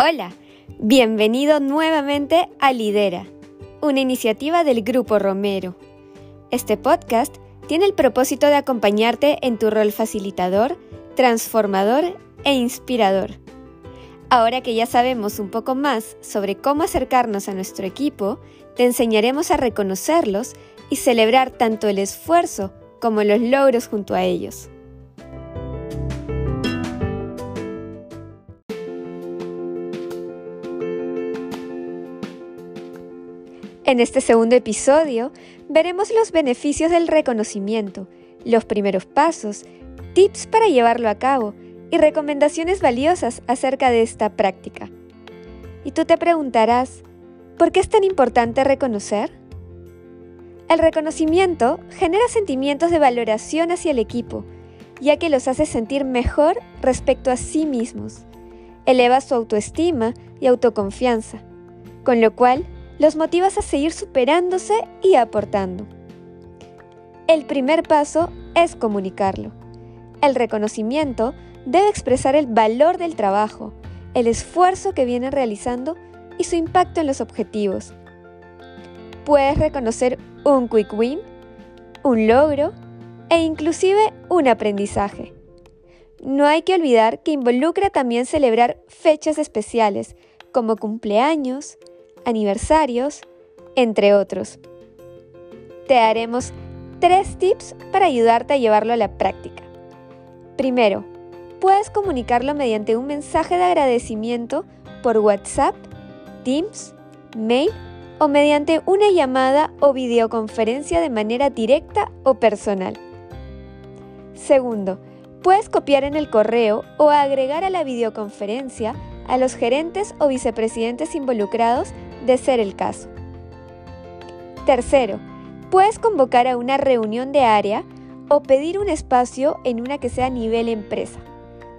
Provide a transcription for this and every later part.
Hola, bienvenido nuevamente a Lidera, una iniciativa del Grupo Romero. Este podcast tiene el propósito de acompañarte en tu rol facilitador, transformador e inspirador. Ahora que ya sabemos un poco más sobre cómo acercarnos a nuestro equipo, te enseñaremos a reconocerlos y celebrar tanto el esfuerzo como los logros junto a ellos. En este segundo episodio veremos los beneficios del reconocimiento, los primeros pasos, tips para llevarlo a cabo y recomendaciones valiosas acerca de esta práctica. Y tú te preguntarás, ¿por qué es tan importante reconocer? El reconocimiento genera sentimientos de valoración hacia el equipo, ya que los hace sentir mejor respecto a sí mismos. Eleva su autoestima y autoconfianza, con lo cual los motivas a seguir superándose y aportando. El primer paso es comunicarlo. El reconocimiento debe expresar el valor del trabajo, el esfuerzo que viene realizando y su impacto en los objetivos. Puedes reconocer un quick win, un logro e inclusive un aprendizaje. No hay que olvidar que involucra también celebrar fechas especiales como cumpleaños, aniversarios, entre otros. Te daremos tres tips para ayudarte a llevarlo a la práctica. Primero, puedes comunicarlo mediante un mensaje de agradecimiento por WhatsApp, Teams, mail o mediante una llamada o videoconferencia de manera directa o personal. Segundo, puedes copiar en el correo o agregar a la videoconferencia a los gerentes o vicepresidentes involucrados de ser el caso. Tercero, puedes convocar a una reunión de área o pedir un espacio en una que sea nivel empresa,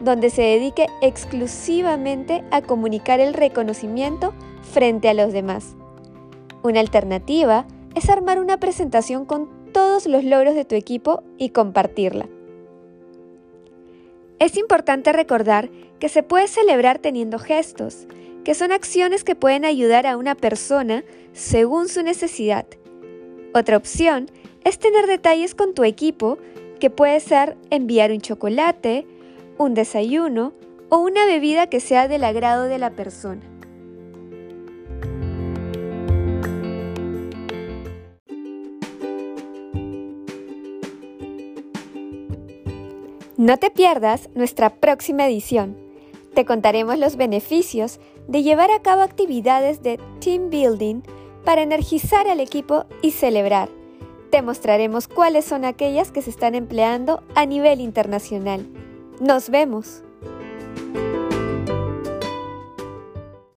donde se dedique exclusivamente a comunicar el reconocimiento frente a los demás. Una alternativa es armar una presentación con todos los logros de tu equipo y compartirla. Es importante recordar que se puede celebrar teniendo gestos, que son acciones que pueden ayudar a una persona según su necesidad. Otra opción es tener detalles con tu equipo, que puede ser enviar un chocolate, un desayuno o una bebida que sea del agrado de la persona. No te pierdas nuestra próxima edición. Te contaremos los beneficios de llevar a cabo actividades de team building para energizar al equipo y celebrar. Te mostraremos cuáles son aquellas que se están empleando a nivel internacional. Nos vemos.